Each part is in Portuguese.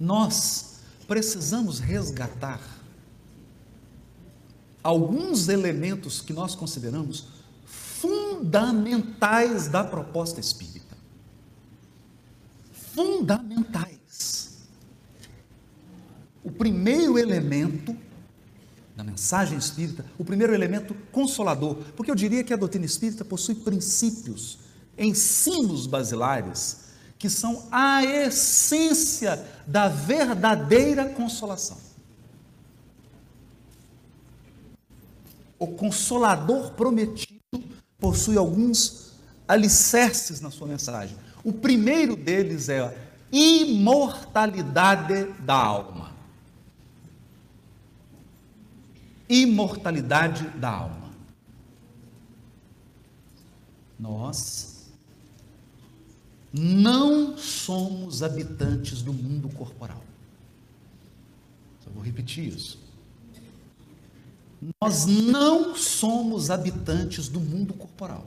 nós precisamos resgatar alguns elementos que nós consideramos fundamentais da proposta espírita. Fundamentais. O primeiro elemento da mensagem espírita, o primeiro elemento consolador, porque eu diria que a doutrina espírita possui princípios, ensinos basilares, que são a essência da verdadeira consolação. O consolador prometido possui alguns alicerces na sua mensagem. O primeiro deles é a imortalidade da alma. Imortalidade da alma. Nós não somos habitantes do mundo corporal. Só vou repetir isso. Nós não somos habitantes do mundo corporal.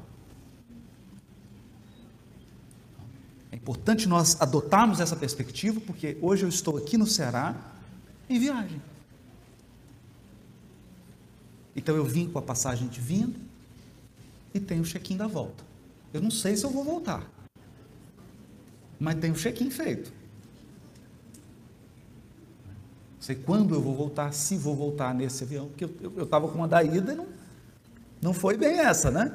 É importante nós adotarmos essa perspectiva, porque hoje eu estou aqui no Ceará em viagem. Então eu vim com a passagem de vinda e tenho o check-in da volta. Eu não sei se eu vou voltar, mas tenho o check-in feito sei quando eu vou voltar, se vou voltar nesse avião, porque eu estava com uma da ida e não, não foi bem essa, né?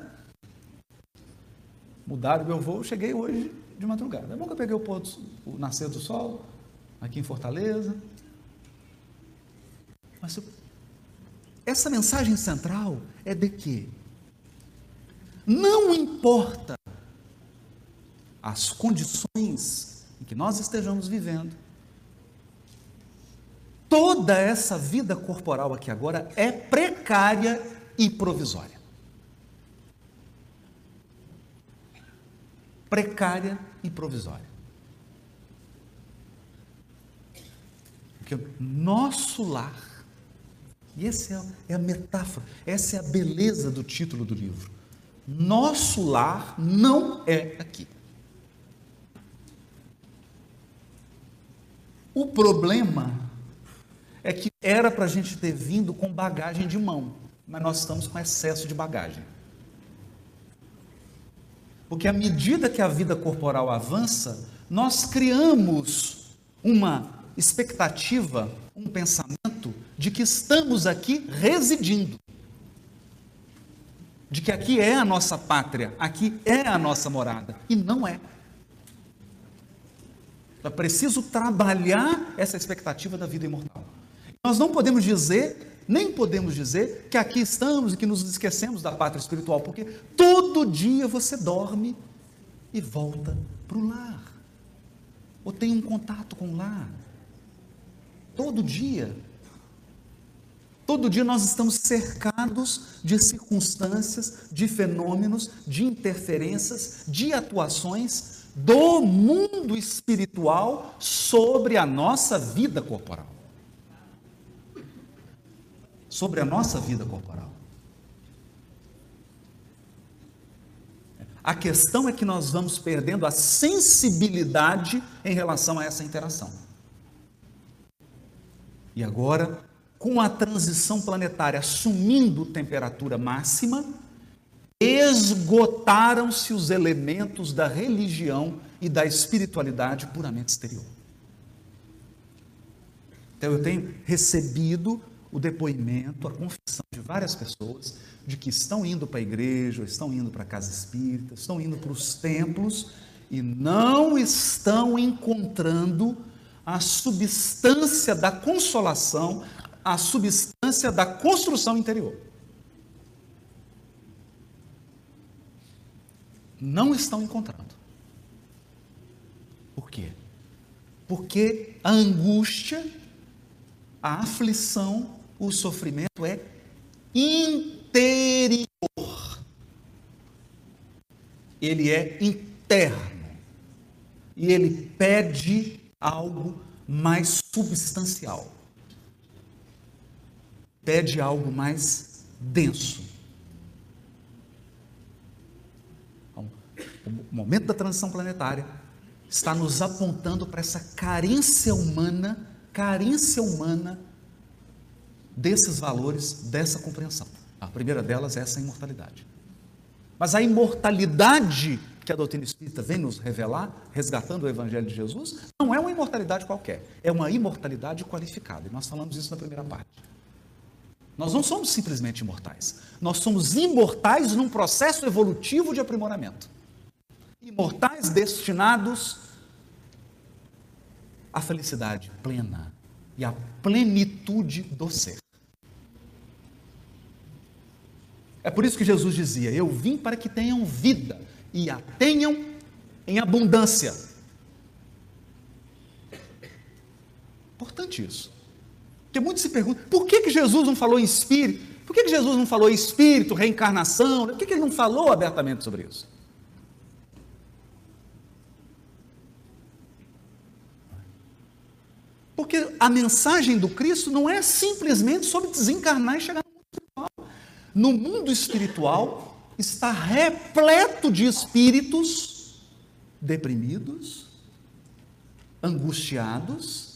Mudaram meu voo, cheguei hoje de madrugada. É bom que eu peguei o, do, o nascer do sol, aqui em Fortaleza. Mas essa mensagem central é de que não importa as condições em que nós estejamos vivendo, toda essa vida corporal aqui agora é precária e provisória. Precária e provisória. Porque nosso lar, e essa é, é a metáfora, essa é a beleza do título do livro. Nosso lar não é aqui. O problema é que era para a gente ter vindo com bagagem de mão, mas nós estamos com excesso de bagagem. Porque à medida que a vida corporal avança, nós criamos uma expectativa, um pensamento de que estamos aqui residindo. De que aqui é a nossa pátria, aqui é a nossa morada. E não é. É preciso trabalhar essa expectativa da vida imortal. Nós não podemos dizer, nem podemos dizer, que aqui estamos e que nos esquecemos da pátria espiritual, porque todo dia você dorme e volta para o lar, ou tem um contato com o lar. Todo dia. Todo dia nós estamos cercados de circunstâncias, de fenômenos, de interferências, de atuações do mundo espiritual sobre a nossa vida corporal sobre a nossa vida corporal. A questão é que nós vamos perdendo a sensibilidade em relação a essa interação. E agora, com a transição planetária assumindo temperatura máxima, esgotaram-se os elementos da religião e da espiritualidade puramente exterior. Então eu tenho recebido o depoimento, a confissão de várias pessoas de que estão indo para a igreja, estão indo para a casa espírita, estão indo para os templos e não estão encontrando a substância da consolação, a substância da construção interior. Não estão encontrando. Por quê? Porque a angústia, a aflição, o sofrimento é interior. Ele é interno. E ele pede algo mais substancial. Pede algo mais denso. Então, o momento da transição planetária está nos apontando para essa carência humana, carência humana desses valores, dessa compreensão. A primeira delas é essa imortalidade. Mas a imortalidade que a doutrina espírita vem nos revelar, resgatando o Evangelho de Jesus, não é uma imortalidade qualquer, é uma imortalidade qualificada. E nós falamos isso na primeira parte. Nós não somos simplesmente imortais, nós somos imortais num processo evolutivo de aprimoramento. Imortais destinados à felicidade plena e à plenitude do ser. É por isso que Jesus dizia: Eu vim para que tenham vida e a tenham em abundância. Importante isso. Porque muitos se perguntam: por que, que Jesus não falou em espírito? Por que, que Jesus não falou em espírito, reencarnação? Por que, que ele não falou abertamente sobre isso? Porque a mensagem do Cristo não é simplesmente sobre desencarnar e chegar no mundo espiritual está repleto de espíritos deprimidos, angustiados,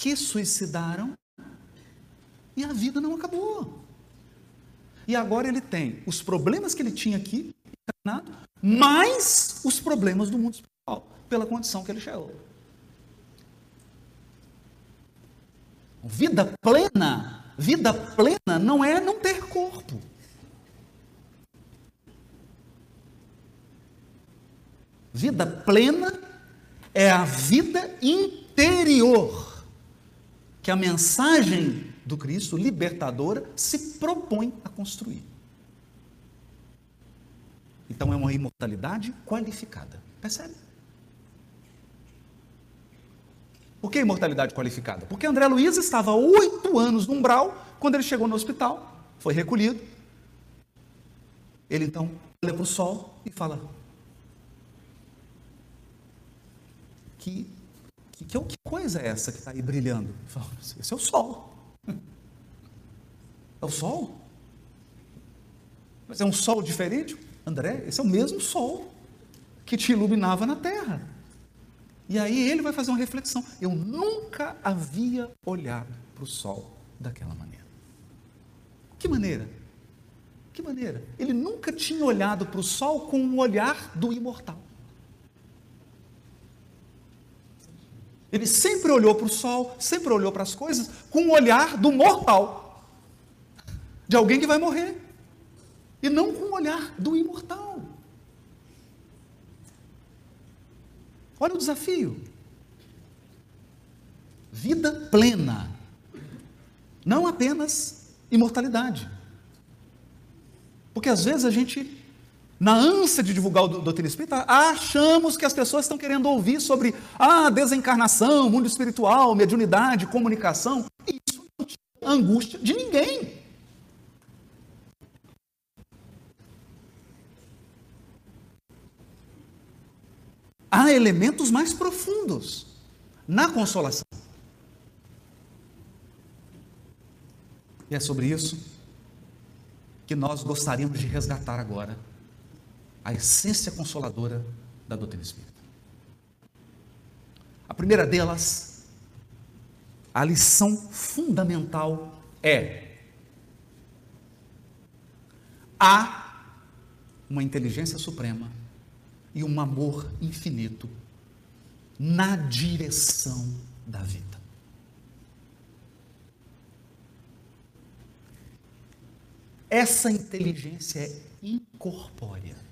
que suicidaram e a vida não acabou. E agora ele tem os problemas que ele tinha aqui, mais os problemas do mundo espiritual, pela condição que ele chegou. Vida plena Vida plena não é não ter corpo. Vida plena é a vida interior que a mensagem do Cristo libertadora se propõe a construir. Então é uma imortalidade qualificada. Percebe? Por que imortalidade qualificada? Porque André Luiz estava oito anos no umbral quando ele chegou no hospital, foi recolhido. Ele então olha para o sol e fala: que, que, que, coisa é essa que está aí brilhando? Fala, Esse é o sol. É o sol? Mas é um sol diferente? André, esse é o mesmo sol que te iluminava na terra. E aí ele vai fazer uma reflexão. Eu nunca havia olhado para o sol daquela maneira. Que maneira? Que maneira? Ele nunca tinha olhado para o sol com o olhar do imortal. Ele sempre olhou para o sol, sempre olhou para as coisas com o olhar do mortal, de alguém que vai morrer, e não com o olhar do imortal. Olha o desafio. Vida plena. Não apenas imortalidade. Porque às vezes a gente, na ânsia de divulgar o doutrina espírita, achamos que as pessoas estão querendo ouvir sobre a ah, desencarnação, mundo espiritual, mediunidade, comunicação. Isso não tira angústia de ninguém. há elementos mais profundos na consolação. E é sobre isso que nós gostaríamos de resgatar agora a essência consoladora da doutrina espírita. A primeira delas, a lição fundamental é: há uma inteligência suprema e um amor infinito na direção da vida. Essa inteligência é incorpórea,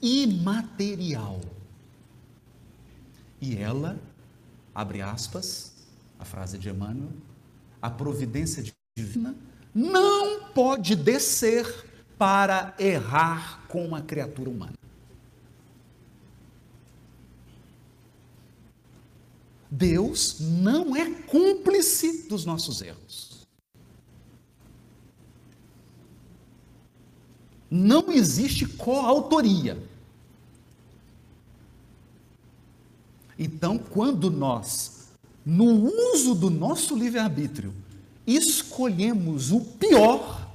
imaterial. E ela, abre aspas, a frase de Emmanuel, a providência divina não pode descer para errar com a criatura humana. Deus não é cúmplice dos nossos erros. Não existe coautoria. Então, quando nós, no uso do nosso livre-arbítrio, escolhemos o pior,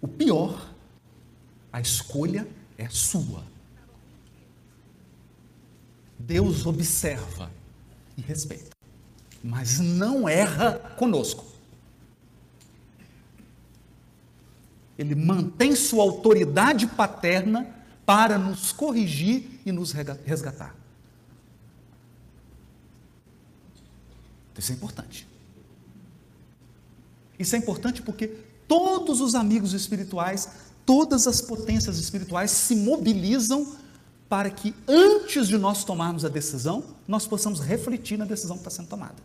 o pior, escolha é sua. Deus observa e respeita, mas não erra conosco. Ele mantém sua autoridade paterna para nos corrigir e nos resgatar. Isso é importante. Isso é importante porque todos os amigos espirituais, todas as potências espirituais se mobilizam para que antes de nós tomarmos a decisão, nós possamos refletir na decisão que está sendo tomada.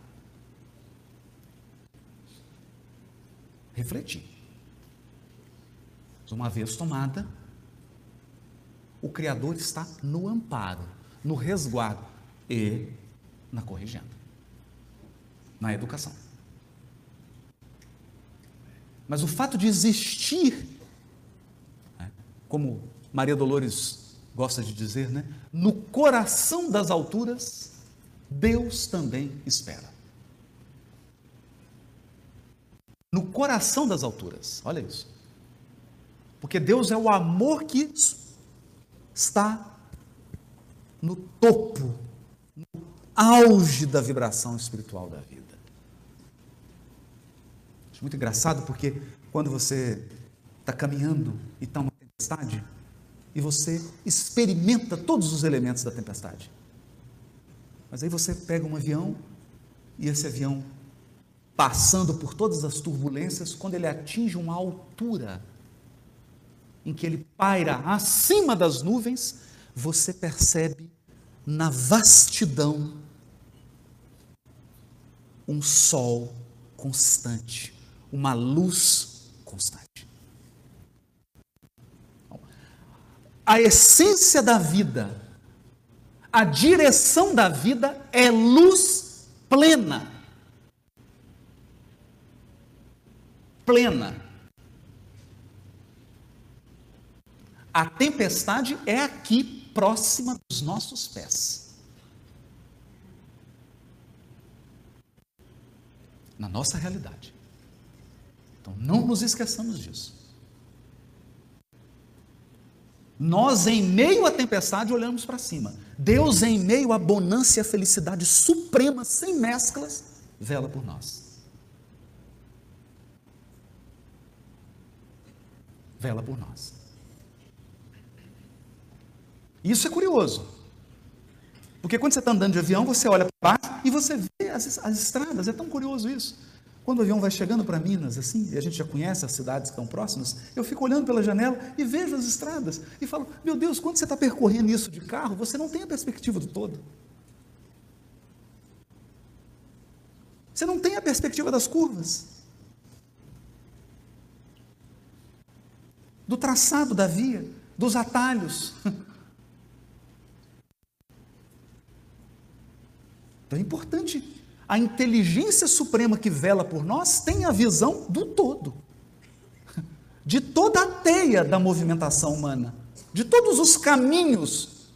Refletir. Uma vez tomada, o Criador está no amparo, no resguardo e na corrigenda, na educação. Mas o fato de existir, né, como Maria Dolores gosta de dizer, né, no coração das alturas, Deus também espera. No coração das alturas, olha isso. Porque Deus é o amor que está no topo, no auge da vibração espiritual da vida. Acho muito engraçado porque quando você está caminhando e está uma tempestade, e você experimenta todos os elementos da tempestade. Mas aí você pega um avião e esse avião, passando por todas as turbulências, quando ele atinge uma altura em que ele paira acima das nuvens, você percebe na vastidão um sol constante, uma luz constante. A essência da vida, a direção da vida é luz plena. Plena. A tempestade é aqui, próxima dos nossos pés. Na nossa realidade. Então, não nos esqueçamos disso. Nós, em meio à tempestade, olhamos para cima. Deus, em meio à bonança e à felicidade suprema, sem mesclas, vela por nós. Vela por nós. Isso é curioso. Porque quando você está andando de avião, você olha para baixo e você vê as, as estradas. É tão curioso isso. Quando o avião vai chegando para Minas, assim, e a gente já conhece as cidades que estão próximas, eu fico olhando pela janela e vejo as estradas e falo: Meu Deus, quando você está percorrendo isso de carro, você não tem a perspectiva do todo. Você não tem a perspectiva das curvas, do traçado da via, dos atalhos. Então é importante. A inteligência suprema que vela por nós tem a visão do todo, de toda a teia da movimentação humana, de todos os caminhos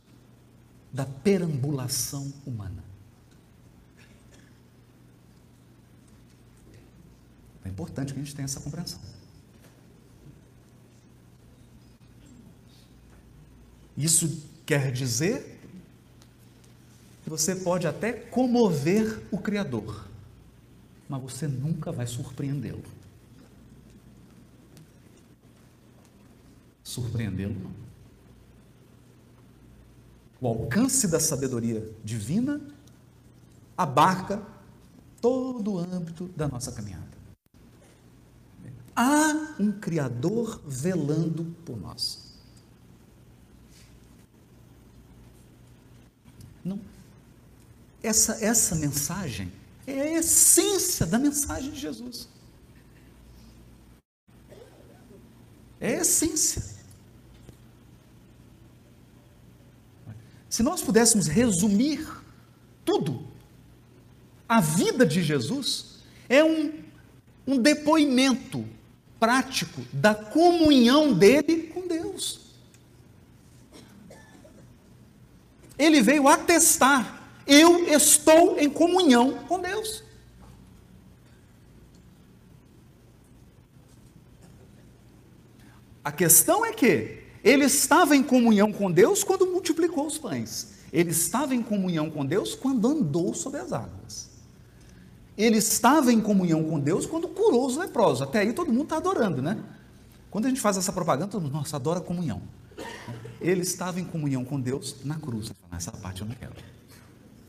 da perambulação humana. É importante que a gente tenha essa compreensão. Isso quer dizer você pode até comover o Criador, mas você nunca vai surpreendê-lo. Surpreendê-lo não. O alcance da sabedoria divina abarca todo o âmbito da nossa caminhada. Há um Criador velando por nós. Não essa, essa mensagem é a essência da mensagem de Jesus. É a essência. Se nós pudéssemos resumir tudo, a vida de Jesus é um, um depoimento prático da comunhão dele com Deus. Ele veio atestar eu estou em comunhão com Deus. A questão é que Ele estava em comunhão com Deus quando multiplicou os pães. Ele estava em comunhão com Deus quando andou sobre as águas. Ele estava em comunhão com Deus quando curou os leprosos. Até aí todo mundo está adorando, né? Quando a gente faz essa propaganda, todo mundo, nossa, adora comunhão. Ele estava em comunhão com Deus na cruz. Essa parte eu não quero.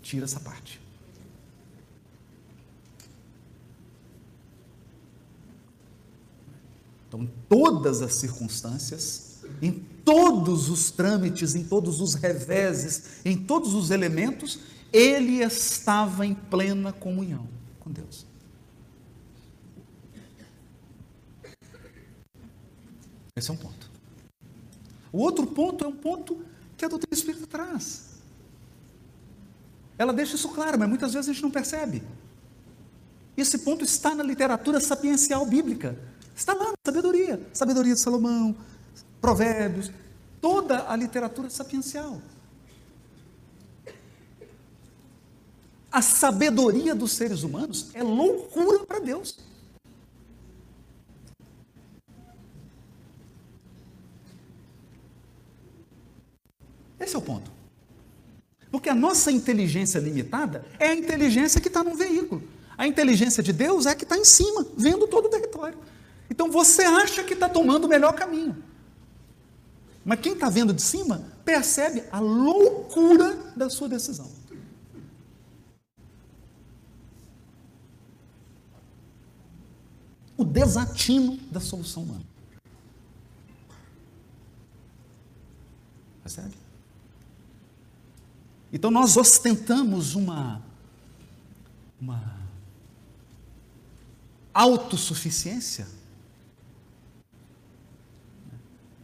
Tira essa parte. Então, em todas as circunstâncias, em todos os trâmites, em todos os reveses, em todos os elementos, ele estava em plena comunhão com Deus. Esse é um ponto. O outro ponto é um ponto que a doutrina espírita traz. Ela deixa isso claro, mas muitas vezes a gente não percebe. Esse ponto está na literatura sapiencial bíblica. Está lá na sabedoria. Sabedoria de Salomão, Provérbios, toda a literatura sapiencial. A sabedoria dos seres humanos é loucura para Deus. Esse é o ponto. Porque a nossa inteligência limitada é a inteligência que está no veículo. A inteligência de Deus é a que está em cima, vendo todo o território. Então você acha que está tomando o melhor caminho. Mas quem está vendo de cima percebe a loucura da sua decisão. O desatino da solução humana. Percebe? Então nós ostentamos uma, uma autossuficiência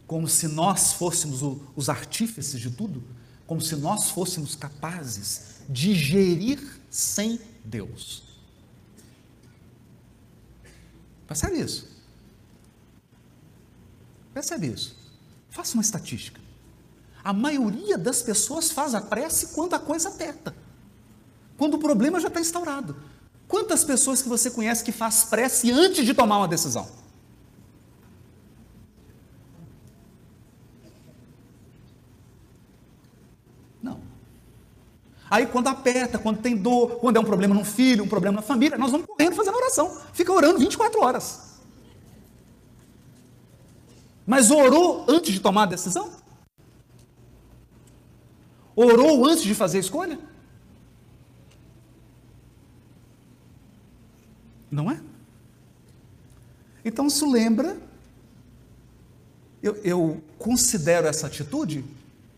como se nós fôssemos o, os artífices de tudo, como se nós fôssemos capazes de gerir sem Deus. Percebe isso? Percebe isso? Faça uma estatística. A maioria das pessoas faz a prece quando a coisa aperta. Quando o problema já está instaurado. Quantas pessoas que você conhece que faz prece antes de tomar uma decisão? Aí quando aperta, quando tem dor, quando é um problema no filho, um problema na família, nós vamos correndo fazendo oração. Fica orando 24 horas. Mas orou antes de tomar a decisão? Orou antes de fazer a escolha? Não é? Então isso lembra, eu, eu considero essa atitude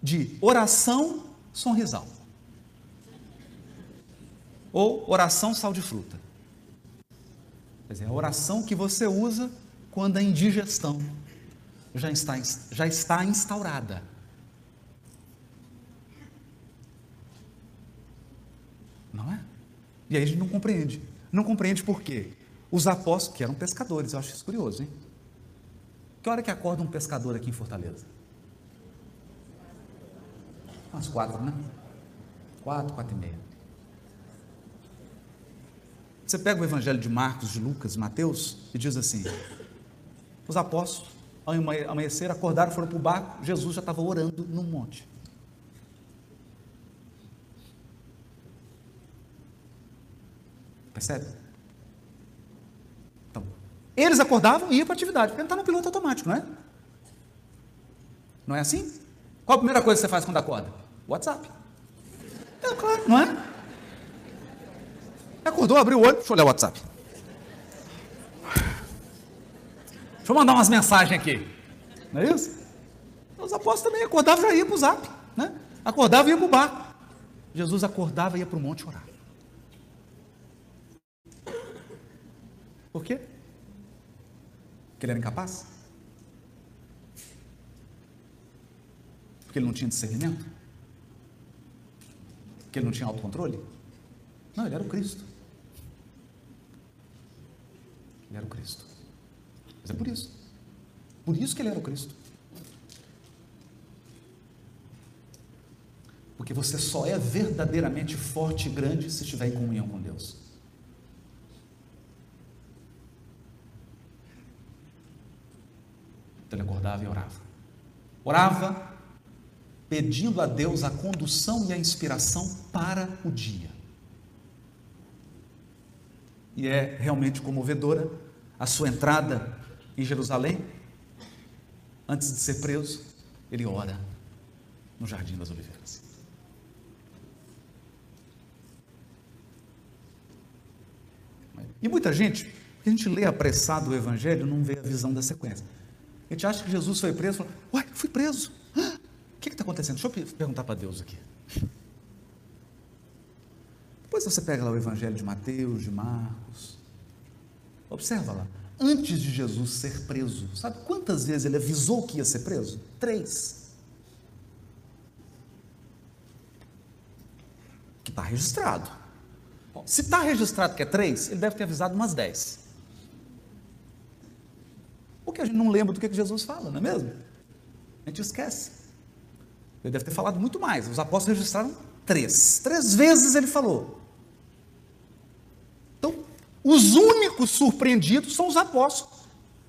de oração sonrisal ou oração sal de fruta. Quer dizer, a oração que você usa quando a indigestão já está, já está instaurada. Não é? E aí a gente não compreende. Não compreende por quê? Os apóstolos, que eram pescadores, eu acho isso curioso, hein? Que hora que acorda um pescador aqui em Fortaleza? Umas quatro, né? Quatro, quatro e meia. Você pega o evangelho de Marcos, de Lucas, Mateus e diz assim: os apóstolos, ao amanhecer, acordaram, foram para o barco, Jesus já estava orando no monte. Percebe? Então, eles acordavam e iam para a atividade, porque não está no piloto automático, não é? Não é assim? Qual a primeira coisa que você faz quando acorda? WhatsApp. É claro, não é? Acordou, abriu o olho, deixa eu olhar o WhatsApp. Deixa eu mandar umas mensagens aqui. Não é isso? Os apóstolos também acordavam e já iam para o zap. Né? Acordava e ia para o barco. Jesus acordava e ia para o monte orar. Por quê? Porque ele era incapaz? Porque ele não tinha discernimento? Porque ele não tinha autocontrole? Não, ele era o Cristo. Ele era o Cristo. Mas é por isso. Por isso que ele era o Cristo. Porque você só é verdadeiramente forte e grande se estiver em comunhão com Deus. Então ele acordava e orava. orava pedindo a Deus a condução e a inspiração para o dia. E é realmente comovedora a sua entrada em Jerusalém. Antes de ser preso, ele ora no Jardim das Oliveiras. E muita gente, a gente lê apressado o Evangelho, não vê a visão da sequência. A gente acha que Jesus foi preso, fala, uai, fui preso. O que está acontecendo? Deixa eu perguntar para Deus aqui. Depois você pega lá o Evangelho de Mateus, de Marcos. Observa lá. Antes de Jesus ser preso, sabe quantas vezes ele avisou que ia ser preso? Três. Que está registrado. Se está registrado que é três, ele deve ter avisado umas dez. Porque a gente não lembra do que Jesus fala, não é mesmo? A gente esquece. Ele deve ter falado muito mais. Os apóstolos registraram três. Três vezes ele falou. Então, os únicos surpreendidos são os apóstolos,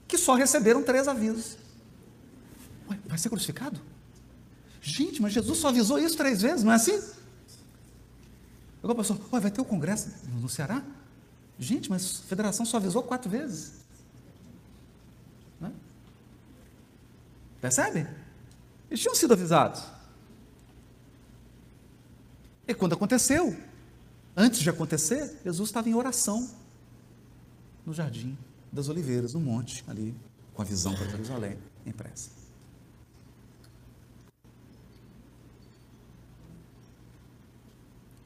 que só receberam três avisos. Ué, vai ser crucificado? Gente, mas Jesus só avisou isso três vezes, não é assim? Agora pastor, vai ter o congresso no Ceará? Gente, mas a federação só avisou quatro vezes. Percebe? Eles tinham sido avisados. E quando aconteceu, antes de acontecer, Jesus estava em oração no jardim das oliveiras, no monte, ali, com a visão para Jerusalém, em.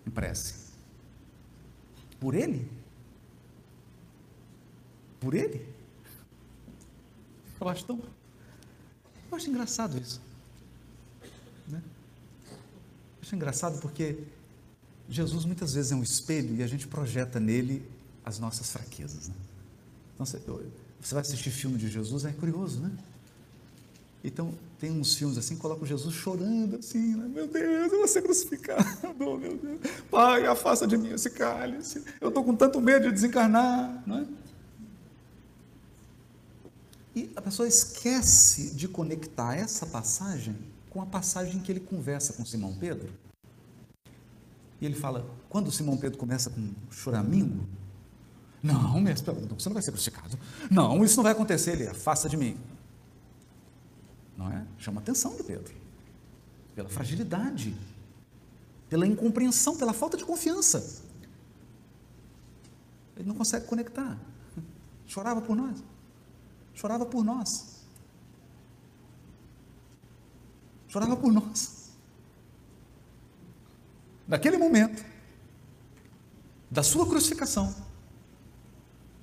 Em prece. Por ele? Por ele? Eu acho tão. Eu acho engraçado isso. Né? Eu acho engraçado porque Jesus muitas vezes é um espelho e a gente projeta nele as nossas fraquezas. Né? Então, você, você vai assistir filme de Jesus, é curioso, né? Então, tem uns filmes assim, coloca Jesus chorando assim, né? meu Deus, eu vou ser crucificado, meu Deus. Pai, afasta de mim esse cálice. Eu estou com tanto medo de desencarnar, não é? E a pessoa esquece de conectar essa passagem com a passagem que ele conversa com Simão Pedro. E ele fala: quando Simão Pedro começa com choramingo, não, mestre, você não vai ser crucificado. Não, isso não vai acontecer. Ele afasta de mim. Não é? Chama a atenção do Pedro. Pela fragilidade, pela incompreensão, pela falta de confiança. Ele não consegue conectar. Chorava por nós chorava por nós. Chorava por nós. Naquele momento, da sua crucificação,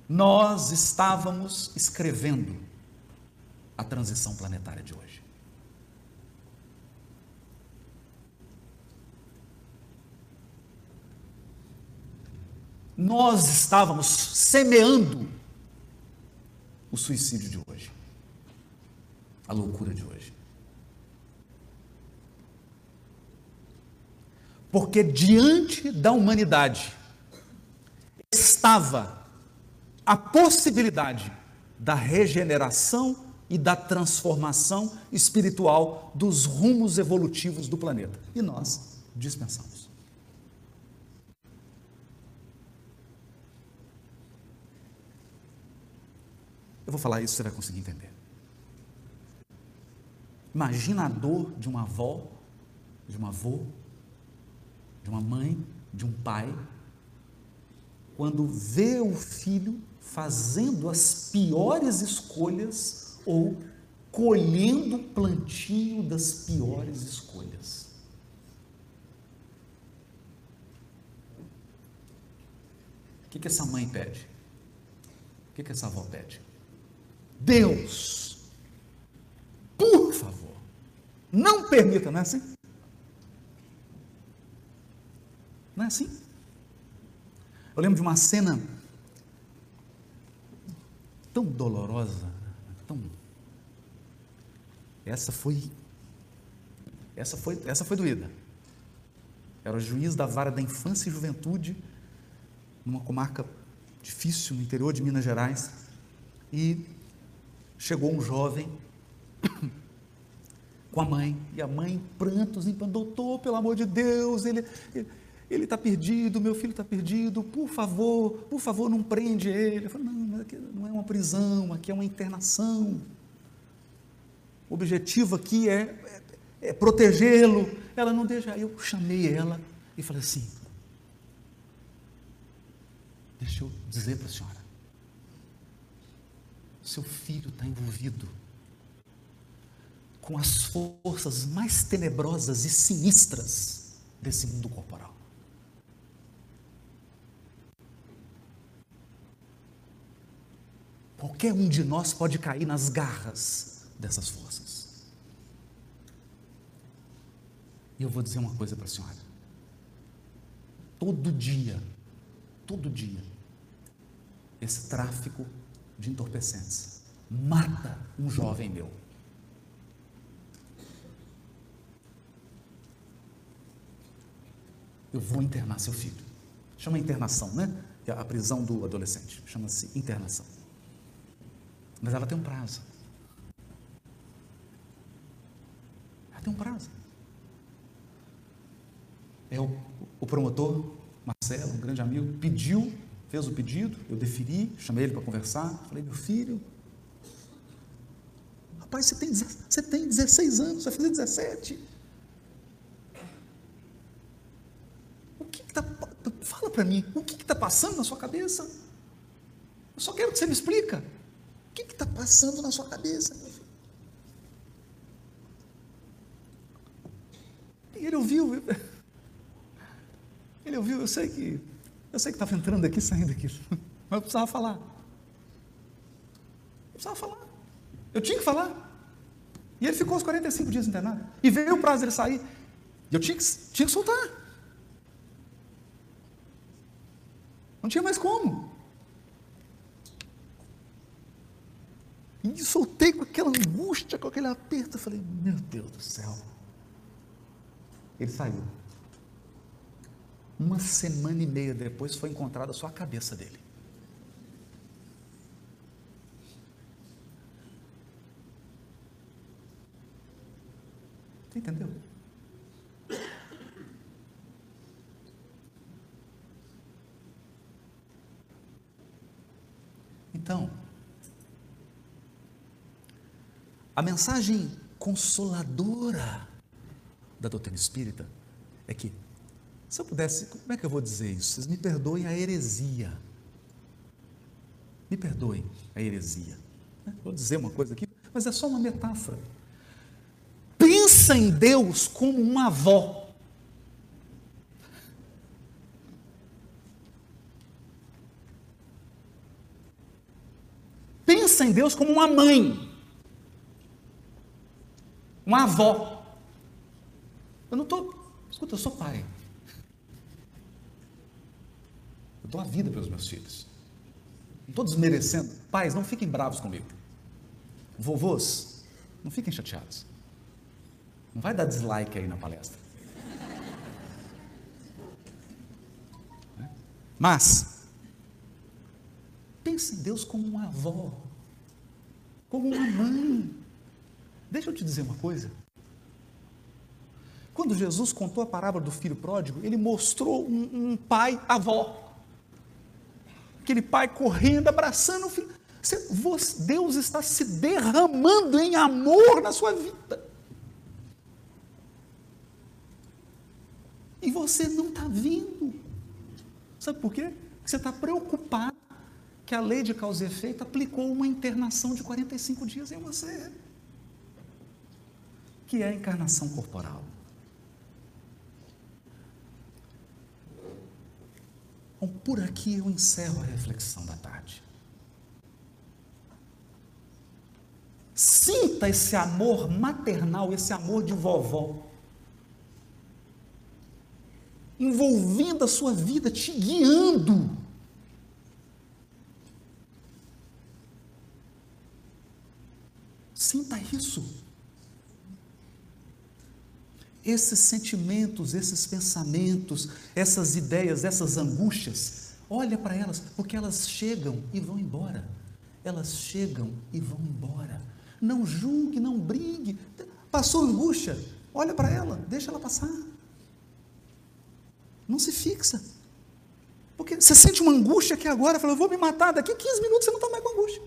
nós estávamos escrevendo a transição planetária de hoje. Nós estávamos semeando o suicídio de hoje, a loucura de hoje. Porque diante da humanidade estava a possibilidade da regeneração e da transformação espiritual dos rumos evolutivos do planeta. E nós dispensamos. Eu vou falar isso, você vai conseguir entender. Imagina a dor de uma avó, de uma avó, de uma mãe, de um pai, quando vê o filho fazendo as piores escolhas ou colhendo o plantio das piores escolhas. O que, que essa mãe pede? O que, que essa avó pede? Deus, por favor, não permita, não é assim? Não é assim? Eu lembro de uma cena tão dolorosa, tão. Essa foi. Essa foi, essa foi doída. Era o juiz da vara da infância e juventude, numa comarca difícil no interior de Minas Gerais. E chegou um jovem com a mãe, e a mãe em prantos, em doutor, pelo amor de Deus, ele ele está perdido, meu filho está perdido, por favor, por favor, não prende ele. Falei, não, aqui não é uma prisão, aqui é uma internação. O objetivo aqui é, é, é protegê-lo. Ela não deixa. Eu chamei ela e falei assim: deixa eu dizer para a senhora, seu filho está envolvido com as forças mais tenebrosas e sinistras desse mundo corporal. Qualquer um de nós pode cair nas garras dessas forças. E eu vou dizer uma coisa para a senhora. Todo dia, todo dia, esse tráfico de entorpecentes mata um jovem meu. Eu vou internar seu filho. Chama internação, né? É a prisão do adolescente. Chama-se internação. Mas ela tem um prazo. Ela tem um prazo. É o, o promotor, Marcelo, um grande amigo, pediu, fez o pedido, eu deferi, chamei ele para conversar, falei, meu filho, rapaz, você tem, você tem 16 anos, vai fazer 17. O que está, fala para mim, o que está passando na sua cabeça? Eu só quero que você me explica. O que está passando na sua cabeça, meu filho? E ele ouviu. Ele ouviu, eu sei que. Eu sei que estava entrando aqui saindo aqui. Mas eu precisava falar. Eu precisava falar. Eu tinha que falar. E ele ficou os 45 dias internado. E veio o prazo dele sair. E eu tinha que, tinha que soltar. Não tinha mais como. E soltei com aquela angústia, com aquele aperto. Eu falei, meu Deus do céu. Ele saiu. Uma semana e meia depois foi encontrada só a cabeça dele. Você entendeu? Então, A mensagem consoladora da doutrina espírita é que, se eu pudesse, como é que eu vou dizer isso? Vocês me perdoem a heresia. Me perdoem a heresia. Vou dizer uma coisa aqui, mas é só uma metáfora. Pensa em Deus como uma avó. Pensa em Deus como uma mãe uma avó. Eu não estou. Escuta, eu sou pai. Eu dou a vida pelos meus filhos. Não estou desmerecendo. Pais, não fiquem bravos comigo. Vovôs, não fiquem chateados. Não vai dar dislike aí na palestra. Mas, pense em Deus como uma avó, como uma mãe. Deixa eu te dizer uma coisa. Quando Jesus contou a parábola do filho pródigo, ele mostrou um, um pai avó. Aquele pai correndo, abraçando o filho. Você, Deus está se derramando em amor na sua vida. E você não está vindo. Sabe por quê? Porque você está preocupado que a lei de causa e efeito aplicou uma internação de 45 dias em você que é a encarnação corporal. Bom, por aqui eu encerro a reflexão da tarde. Sinta esse amor maternal, esse amor de vovó, envolvendo a sua vida, te guiando. Sinta isso esses sentimentos, esses pensamentos, essas ideias, essas angústias, olha para elas, porque elas chegam e vão embora. Elas chegam e vão embora. Não julgue, não brigue. Passou angústia, olha para ela, deixa ela passar. Não se fixa. Porque você sente uma angústia aqui agora, fala, eu vou me matar, daqui 15 minutos você não está mais com angústia.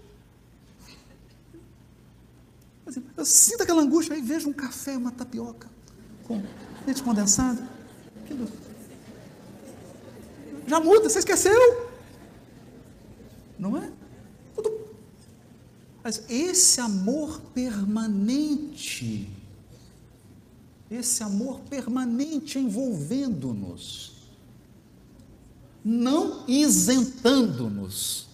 Eu sinto aquela angústia, aí vejo um café, uma tapioca, com leite condensado. Já muda, você esqueceu. Não é? Mas esse amor permanente, esse amor permanente envolvendo-nos, não isentando-nos.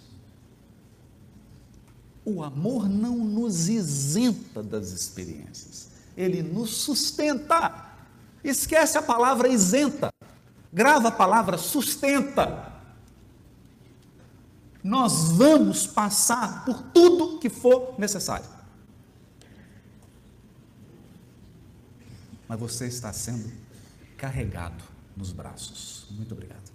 O amor não nos isenta das experiências, ele nos sustenta. Esquece a palavra isenta, grava a palavra sustenta. Nós vamos passar por tudo que for necessário. Mas você está sendo carregado nos braços. Muito obrigado.